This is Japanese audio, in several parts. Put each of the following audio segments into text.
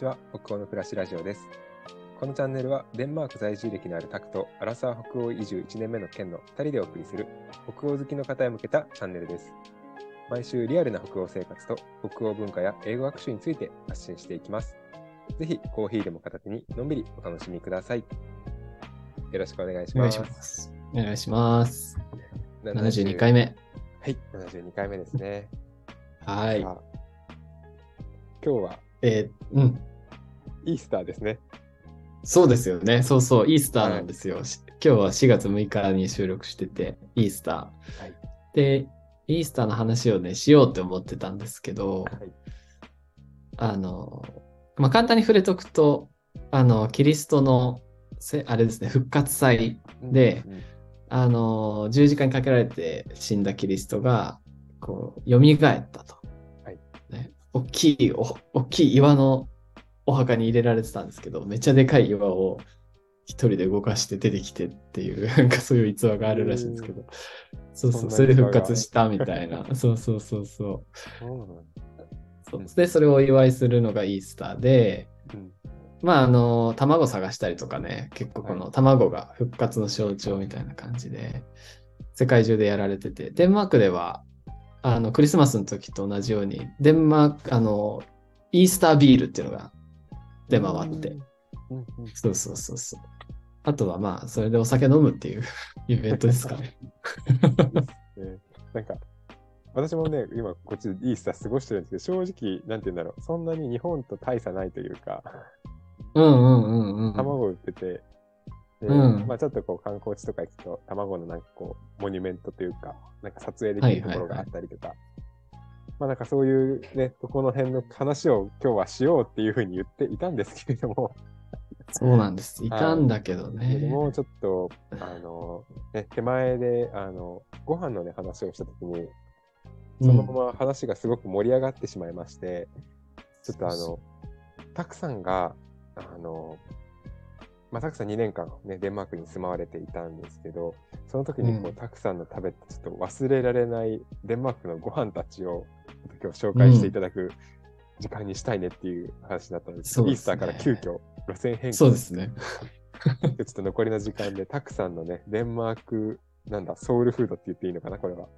ちは北欧の暮らしラジオですこのチャンネルはデンマーク在住歴のあるタクとアラサー北欧移住1年目の県の2人でお送りする北欧好きの方へ向けたチャンネルです毎週リアルな北欧生活と北欧文化や英語学習について発信していきますぜひコーヒーでも片手にのんびりお楽しみくださいよろしくお願いしお願いますします。お願いします。70 72回目。はい72回目ですねはい。今日は？えーうん。イースターですねそうですよね。そうそう、イースターなんですよ。し今日は4月6日に収録してて、イースター。はいで、イースターの話をね、しようって思ってたんですけど、はいあの、まあ、簡単に触れとくと、あの、キリストのせ、あれですね、復活祭でうんうんあの、十字架にかけられて死んだキリストが、こう、蘇ったと。はいね、大きいお、大きい岩のお墓に入れられてたんですけど、めっちゃでかい岩を一人で動かして出てきてっていう、なんかそういう逸話があるらしいんですけど、そうそう、それで復活したみたいな。そうそうそうそう。で、それをお祝いするのがイースターで、うん。まあ、あの、卵探したりとかね、結構この卵が復活の象徴みたいな感じで、世界中でやられてて、デンマークでは、あの、クリスマスの時と同じように、デンマーク、あの、イースタービールっていうのが出回って、そうそうそうそう。あとはまあ、それでお酒飲むっていう イベントですかね。ね。なんか、私もね、今こっちでイースター過ごしてるんですけど、正直、なんて言うんだろう、そんなに日本と大差ないというか、うんうんうんうん。卵売ってて、でうん。まあちょっとこう観光地とか行くと、卵のなんかこう、モニュメントというか、なんか撮影できるところがあったりとか、まあなんかそういうね、ここの辺の話を今日はしようっていうふうに言っていたんですけれども、そうなんです。いたんだけどね。もうちょっと、あの、ね、手前で、あの、ご飯のね、話をしたときに、そのまま話がすごく盛り上がってしまいまして、ちょっとあその、たくさんが、あの、まあ、たくさん2年間ね、デンマークに住まわれていたんですけど、その時にこう、うんたくさんの食べたちょっと忘れられないデンマークのご飯たちを、今日紹介していただく時間にしたいねっていう話だったんですイースターから急遽路線変更そうですね。でちょっと残りの時間で、たくさんのね、デンマーク、なんだ、ソウルフードって言っていいのかな、これは。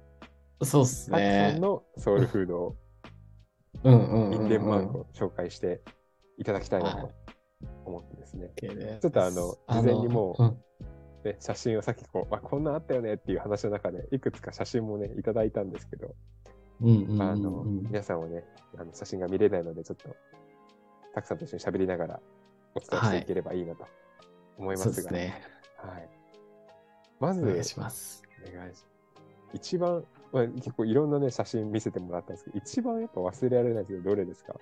そうっすたくさねん。のソウルフードを、うんうんうんうん。インデンマークを紹介していただきたいなと思ってですね。ですちょっとあの事前にもうあので写真をさっきこう、あ、こんなんあったよねっていう話の中で、いくつか写真もね、いただいたんですけど、あの、皆さんはね、あの写真が見れないので、ちょっと、たくさんと一緒に喋りながらお伝えしていければいいなと思いますが、そうですね。はい。まず、お願いします。お願いします。一番、まあ、結構いろんなね、写真見せてもらったんですけど、一番やっぱ忘れられないけど、どれですか？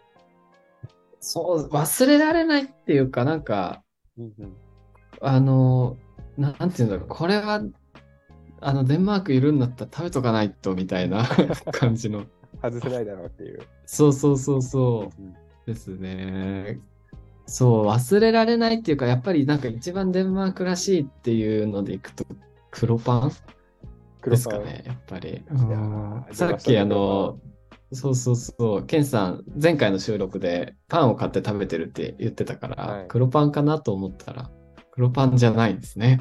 そう、忘れられないっていうか、なんか、うんうん。あの、ななんていうんだろう、これは、あの、デンマークいるんだったら食べとかないと、みたいな 感じの。外せないだろうっていう。そうそうそうそう。うんですね。そう、忘れられないっていうか、やっぱりなんか一番デンマークらしいっていうのでいくと、黒パン？黒パン？ですかね、やっぱり。さっきあの、そうそうそう、ケンさん、前回の収録でパンを買って食べてるって言ってたから、はい黒パンかなと思ったら、黒パンじゃないんですね。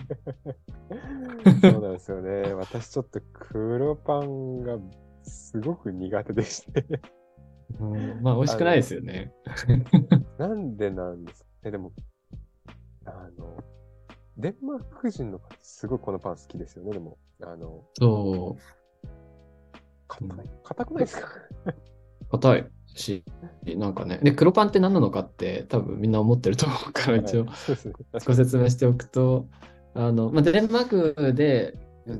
そうなんですよね。私ちょっと黒パンがすごく苦手でして。うんまあ、美味しくないですよね。なんでなんですか？ね。でも、あの、デンマーク人の方、すごいこのパン好きですよね。でも、あの、そう、硬い。硬くないですか？硬いし、なんかね。で、黒パンって何なのかって多分みんな思ってると思うから、一応。ご説明しておくと、あの、まあ、デンマークで、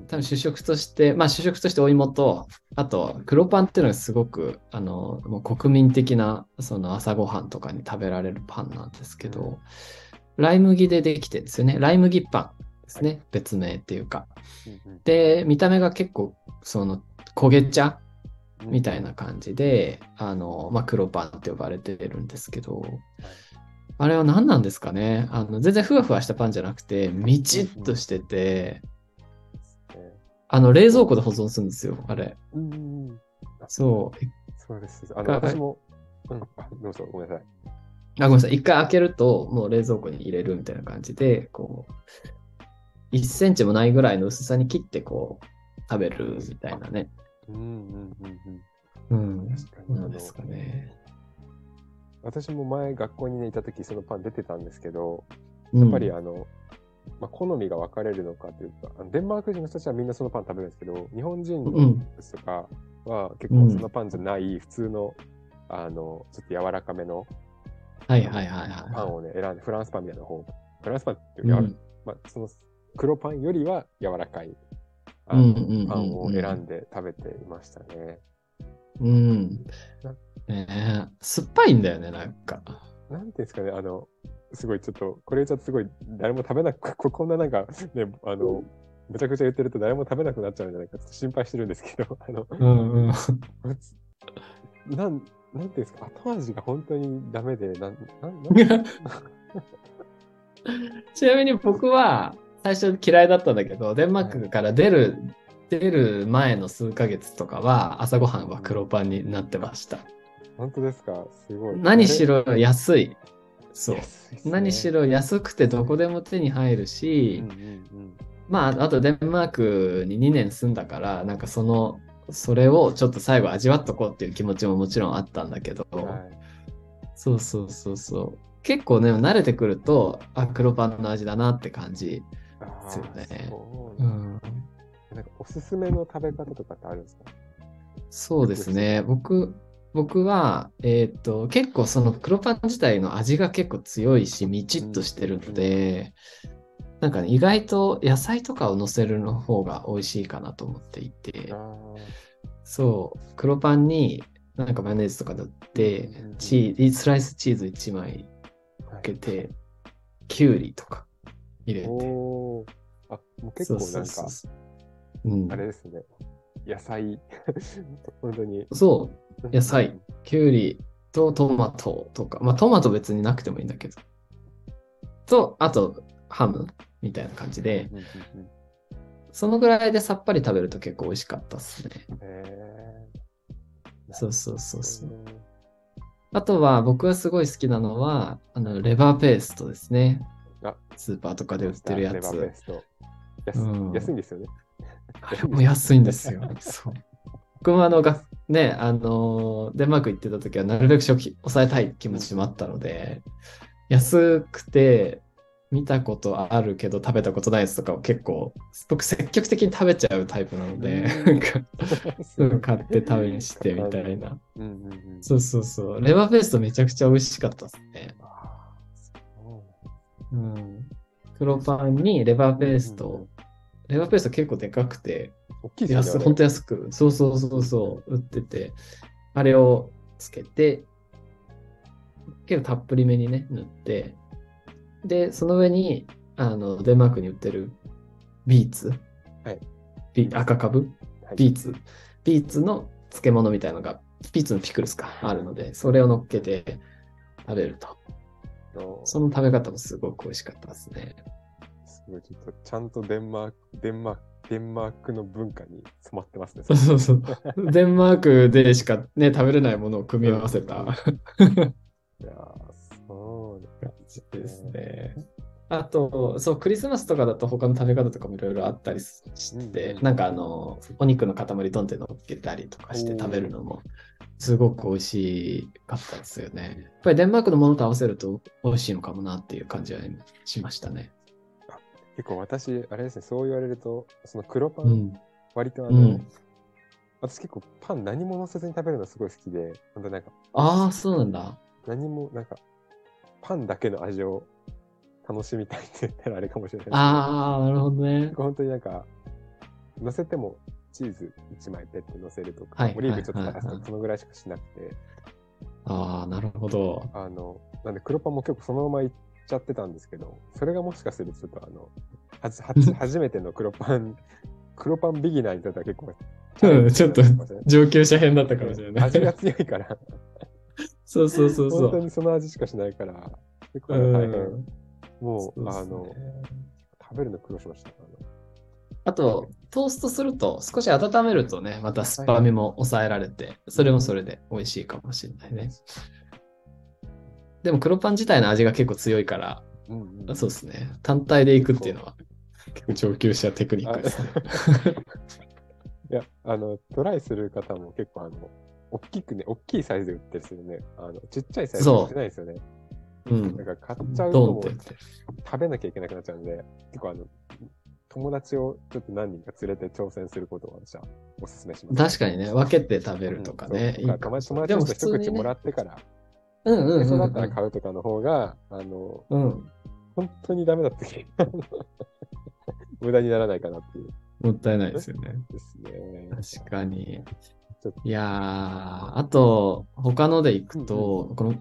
多分主食として、まあ主食としてお芋と、あと黒パンっていうのがすごく、あの、もう国民的な、その朝ごはんとかに食べられるパンなんですけど、ライ麦でできてるんですよね。ライ麦パンですね。別名っていうか。うんで、見た目が結構、その、焦げ茶うんみたいな感じで、あの、まあ、黒パンって呼ばれてるんですけど、あれは何なんですかね？あの、全然ふわふわしたパンじゃなくて、みちっとしてて、ねあの、冷蔵庫で保存するんですよ、あれ。うん。そう。そうです。あの、が私も、うん、あどうぞ、ごめんなさい。あ、ごめんなさい。一回開けると、もう冷蔵庫に入れるみたいな感じで、こう、1センチもないぐらいの薄さに切って、こう、食べるみたいなね。うんうんうんうん。うん。確かになんですかね。私も前学校にねいた時そのパン出てたんですけど、ややっぱりあの、まあ、好みが分かれるのかというか、あのデンマーク人の人たちはみんなそのパン食べるんですけど、日本人のうん。人とかは結構そのパンじゃない普通の、あの、ちょっと柔らかめのはいはいはいはい。パンをね、選んで、フランスパンみたいな方、フランスパンっていううか、んまあ、その黒パンよりは柔らかいあのパンを選んで食べていましたね。うん。ねえ酸っぱいんだよね、なんか。なんていうんですかね、あの、すごいちょっと、これちょっとすごい、誰も食べなく、ここんななんか、ね、あの、むちゃくちゃ言ってると誰も食べなくなっちゃうんじゃないかちょっと心配してるんですけど、あの、うんうん。なん、なんていうんですか、後味が本当にダメで、なん、なん、なんちなみに僕は最初嫌いだったんだけど、デンマークから出る、出る前の数ヶ月とかは朝ごはんは黒パンになってました。本当ですか、すごい。何しろ安い。そう。ね何しろ安くてどこでも手に入るし、うんうんうんまあ、あとデンマークに2年住んだから、なんかその、それをちょっと最後味わっとこうっていう気持ちももちろんあったんだけど、はいそうそうそうそう。結構ね、慣れてくると、あ、黒パンの味だなって感じ。あですよね。ううん。なんかおすすめの食べ方とかってあるんですか？そうですね。僕、僕は、えーっと、結構その黒パン自体の味が結構強いし、みちっとしてるので、なんかね、意外と野菜とかを乗せるの方が美味しいかなと思っていて、あそう、黒パンになんかマヨネーズとか塗ってうんうんうん、チースライスチーズ1枚ーかけて、きゅうりとか入れて。あ、もう結構なんか、あれですね。野菜、本当に。そう、野菜、きゅうりとトマトとか、まあトマト別になくてもいいんだけど。と、あとハムみたいな感じで。そのぐらいでさっぱり食べると結構美味しかったですね。へーそうそうそうそう。うんあとは僕がすごい好きなのは、あの、レバーペーストですね。あスーパーとかで売ってるやつレバ。ーペースト安うん安いんですよね。あ れも安いんですよ。そう。僕もあの、がね、あの、デンマーク行ってた時はなるべく食費抑えたい気持ちもあったので、安くて見たことあるけど食べたことないやつとかを結構、僕積極的に食べちゃうタイプなので、うんなんか、うん買って試してみたいな。うんうんうん。そうそうそう。レバーペーストめちゃくちゃ美味しかったですね。うん。黒パンにレバーペースト、レバーペースト結構でかくて、大きいですね。本当安く、そうそうそうそう、売ってて、あれをつけて、結構たっぷりめにね、塗って、で、その上に、あの、デンマークに売ってるビーツ、はい。ビ赤かぶはい。ビーツ、ビーツの漬物みたいのが、ビーツのピクルスか、あるので、それを乗っけて食べると。のその食べ方もすごく美味しかったですね。すごい、ちょっとちゃんとデンマーク、デンマーク、デンマークの文化に染まってますね。そうそうそう。デンマークでしかね、食べれないものを組み合わせたうん いやーそう感じですね。あと、そう、クリスマスとかだと他の食べ方とかもいろいろあったりして、うんうんなんかあの、お肉の塊ドンって乗っけたりとかして食べるのも、すごく美味しかったですよね。やっぱりデンマークのものと合わせると美味しいのかもなっていう感じはしましたね。結構私、あれですね、そう言われると、その黒パン、うん。割とあの、うん。私結構パン何も乗せずに食べるのすごい好きで、本当なんかああ、そうなんだ。何もなんかパンだけの味を楽しみたいって言ったらあれかもしれないああ、なるほどね。本当になんか乗せてもチーズ1枚ペッて乗せるとか、はいオリーブちょっと垂らすとかそのぐらいしかしなくて、ああ、なるほど。あの、なんで黒パンも結構そのままいっちゃってたんですけど、それがもしかするとちょっとあの、はじ はじ初めての黒パン、黒パンビギナーにとっては結構、うんちょっと上級者編だったかもしれない。味が強いから、そうそうそうそう。本当にその味しかしないから、結構うん大変。も、そううですねあの、食べるの苦労しました。あのあと、トーストすると、少し温めるとね、また酸っぱみも抑えられて、それもそれで美味しいかもしれないね。でも黒パン自体の味が結構強いから、うんうんそうですね。単体でいくっていうのは、結構上級者テクニックですね。いや、あの、トライする方も結構、あの、大きくね、大きいサイズで売ってるんですよね。あの、ちっちゃいサイズで売ってないですよね。うんだ。から買っちゃうと。食べなきゃいけなくなっちゃうんで、結構あの、友達をちょっと何人か連れて挑戦することを私はお勧めします。確かにね、分けて食べるとかね。うんそう友達と一口もらってから、うんうんうんでそうだったらうん。買うとかの方が、あの、うん。本当にダメだった時 無駄にならないかなっていうもったいないですよね。ですね。確かに。いやー、あと、他のでいくと、この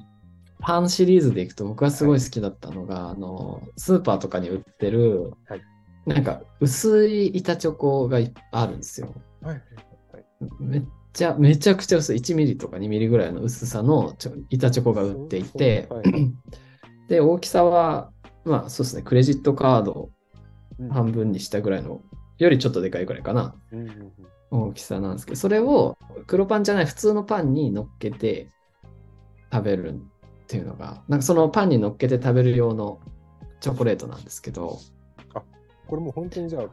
パンシリーズでいくと、僕がすごい好きだったのが、あの、スーパーとかに売ってる、はいなんか薄い板チョコがいっぱいあるんですよ。はいはいはい。めっちゃ、めちゃくちゃ薄い、1ミリとか2ミリぐらいの薄さの板チョコが売っていて、はい。で、大きさは、まあそうですね、クレジットカードうん。半分にしたぐらいの、よりちょっとでかいぐらいかな。うんうんうん。大きさなんですけど、それを黒パンじゃない普通のパンに乗っけて食べるっていうのが、なんかそのパンに乗っけて食べる用のチョコレートなんですけど、これもう本当にじゃあ、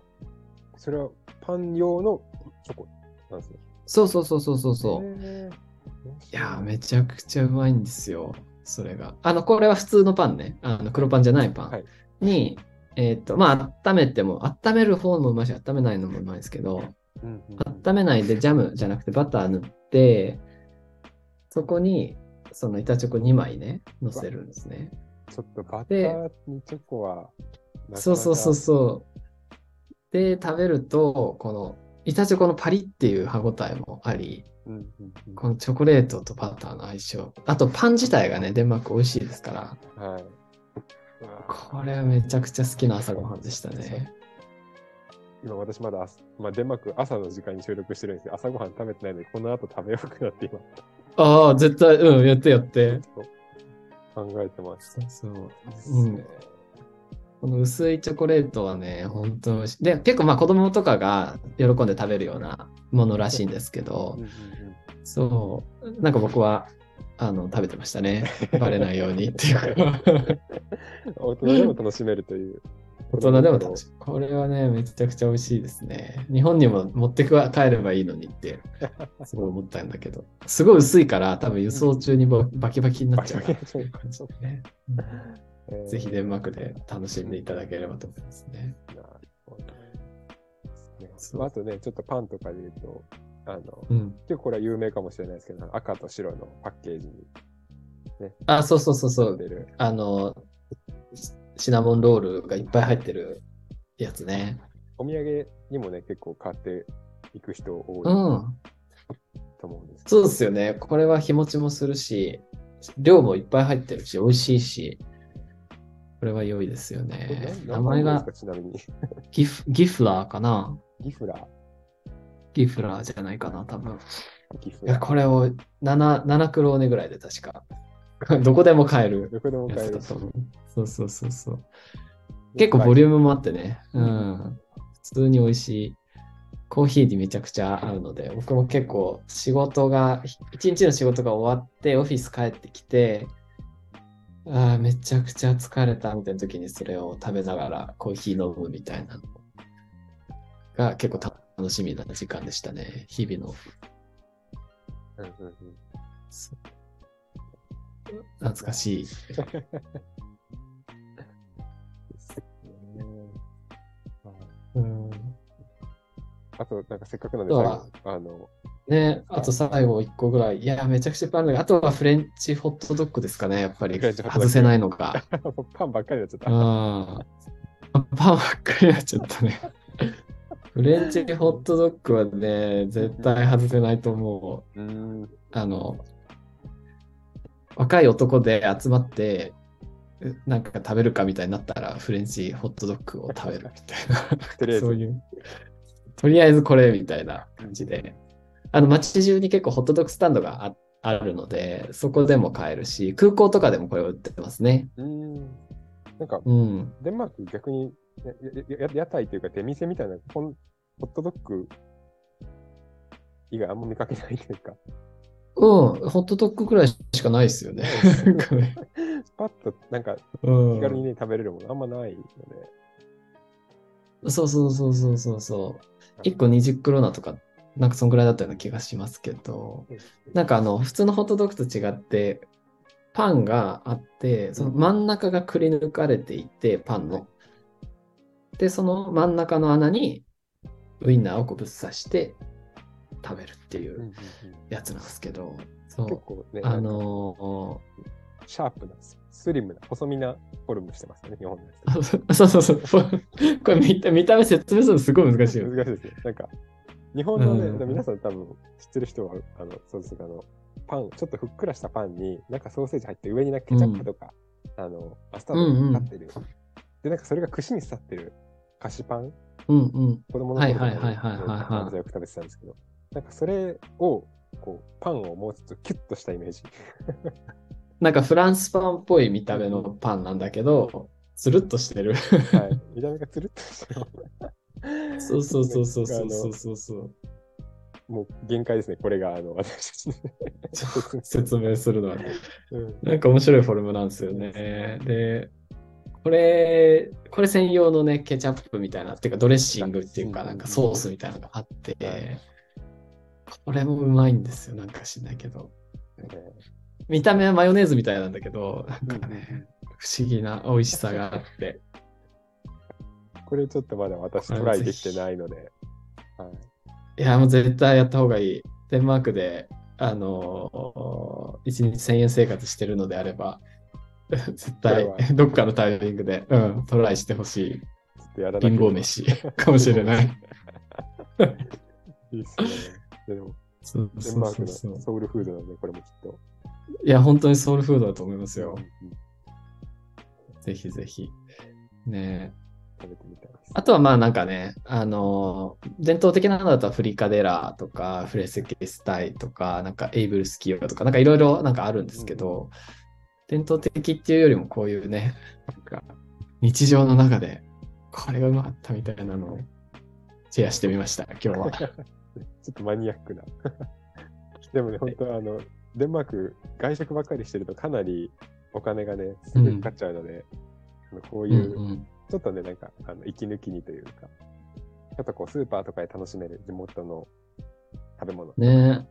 それはパン用のチョコなんですね。そうそうそうそうそうそう。いやー、めちゃくちゃうまいんですよ、それが。あの、これは普通のパンね。あの黒パンじゃないパはいンに、えっ、と、まあ、温めても、温める方もうまいし、温めないのもうまいですけど、うんうんうん温めないでジャムじゃなくてバター塗って、そこに、その板チョコ2枚ね、乗せるんですね。ちょっとバターにチョコはそうそうそうそう。で、食べると、この板チョコのパリっていう歯ごたえもあり、うんうんうんこのチョコレートとバターの相性。あとパン自体がね、デンマーク美味しいですから、はい。これはめちゃくちゃ好きな朝ごはんでしたね。今私まだ朝、まあ、デンマーク朝の時間に収録してるんですけど、朝ごはん食べてないので、この後食べようくなって今、ああ、絶対、うん、やってやって。考えてます。そうそう。ですうんねこの薄いチョコレートはね、本当。で、結構まあ子供とかが喜んで食べるようなものらしいんですけどそう、なんか僕は、あの、食べてましたね。バレないようにっていうか。うん大人でも楽しめるという。大人でも楽しい。これはね、めちゃくちゃ美味しいですね。日本にも持ってく帰ればいいのにって、すごい思ったんだけど。すごい薄いから、多分輸送中にババキバキになっちゃうからっていう感じでね。うぜひデンマークで楽しんでいただければと思いますね。なるほどねああとね、ちょっとパンとかで言うと、あの、うん。結構これは有名かもしれないですけど、赤と白のパッケージにあ、そうそうそうそう。出る。あの、シシナモンロールがいっぱい入ってるやつね。お土産にもね、結構買っていく人多いうん。と思うんです。そうですよね。これは日持ちもするし、量もいっぱい入ってるし、美味しいし、これは良いですよね。何名前がちなみに。ギフギフラーかなギフラギフラーじゃないかな、多分。ー。ギフいや、ラー。これを7、7クローネぐらいで確か。どこでも買えるどこでもや買える。そうそうそうそう。結構ボリュームもあってね。うん。普通に美味しい。コーヒーにめちゃくちゃ合うので、僕も結構仕事が、一日の仕事が終わってオフィス帰ってきて、ああ、めちゃくちゃ疲れたみたいな時にそれを食べながらコーヒー飲むみたいなのが結構楽しみな時間でしたね。日々の。うんうんうん懐かしい。うんあと、なんかせっかくなんで、あの、ね、あと最後1個ぐらい。いや、めちゃくちゃいっぱいあるんだけど、あとはフレンチホットドッグですかね、やっぱり。外せないのが。パンばっかりになっちゃった。パンばっかりになっちゃったね。フレンチホットドッグはね、絶対外せないと思う。うーん。あの、若い男で集まって、なんか食べるかみたいになったら、フレンチホットドッグを食べるみたいな。とりあえずこれみたいな感じで。あの、街中に結構ホットドッグスタンドがああるので、そこでも買えるし、空港とかでもこれを売ってますね。うーん。なんか、うん。デンマーク逆に、ややや屋台というか出店みたいな、ホットドッグ以外あんま見かけないというか、うん、ホットドッグくらいしかないですよね。なんかねパッとなんかうん気軽にね、食べれるものあんまないので。そうそうそうそうそうそう。1個20クロナとか、なんかそんぐらいだったような気がしますけど、なんかあの、普通のホットドッグと違って、パンがあって、その真ん中がくり抜かれていて、パンの。で、その真ん中の穴にウインナーをこうぶっ刺して食べるっていうやつなんですけど、そう。結構ね、あのシャープな、スリムな、細身なフォルムしてますよね、日本のやつ。ーそうそうそう。これ見た見た目説明するのすごい難しいよ。難しいですね。なんか、日本のね、うん皆さん多分知ってる人は、あの、そうですあの、パン、ちょっとふっくらしたパンに、なんかソーセージ入って、上になんかケチャップとか、あの、マスタードがかかってる。で、なんかそれが串に刺ってる菓子パン、うんうん。子供の頃とかはいはいはいはいはいはい私はよく食べてたんですけど、なんかそれを、こう、パンをもうちょっとキュッとしたイメージ。なんかフランスパンっぽい見た目のパンなんだけど、つるっとしてる。はい。見た目がつるっとしてる。そうそうそうそうそうそうそうそう。もう限界ですね、これが、あの、私たちの説明するのはね。うんなんか面白いフォルムなんですよね。で、これ、これ専用のね、ケチャップみたいな、っていうかドレッシングっていうか、うんなんかソースみたいなのがあってはい、これもうまいんですよ。なんか知んないけど。ね見た目はマヨネーズみたいなんだけど、なんかね、不思議な美味しさがあって。これちょっとまだ私トライできてないので、はい。いや、もう絶対やった方がいい。デンマークで、あのー、1日1000円生活してるのであれば、絶対 どっかのタイミングで、うん、トライしてほしい貧乏飯 かもしれない。いいっすね。でも、そうデンそうマークのソウルフードなんで、これもきっと。いや、本当にソウルフードだと思いますようん。うんぜひぜひ。ね食べてみたいです。あとはまあなんかね、あのー伝統的なのだとフリカデラとか、フレセケスタイとか、なんかエイブルスキヨとか、なんかいろいろなんかあるんですけど、伝統的っていうよりもこういうね、なんか日常の中で、これがうまかったみたいなのをシェアしてみました、今日は。ちょっとマニアックな。でもね、本当あの、デンマーク、外食ばっかりしてるとかなりお金がね、すぐかかっちゃうので、あのこううんいう、うんちょっとね、なんか、あの息抜きにというか、ちょっとこう、スーパーとかで楽しめる地元の食べ物、ね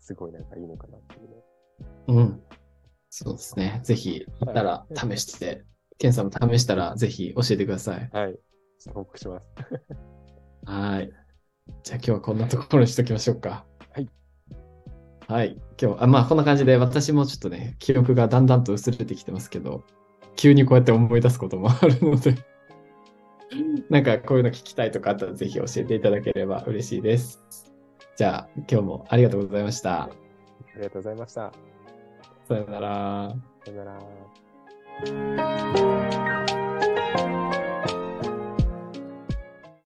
すごいなんかいいのかなっていうね。うん。そうですね。ぜひ、行ったら試して、ケンさんも試したらぜひ教えてください。はい。ちょっと報告します。はい。じゃあ今日はこんなところにしときましょうか。はい。はい。今日、あまあこんな感じで私もちょっとね、記憶がだんだんと薄れてきてますけど、急にこうやって思い出すこともあるので、なんかこういうの聞きたいとかあったらぜひ教えていただければ嬉しいです。じゃあ今日もありがとうございました。ありがとうございました。さよなら。さよなら。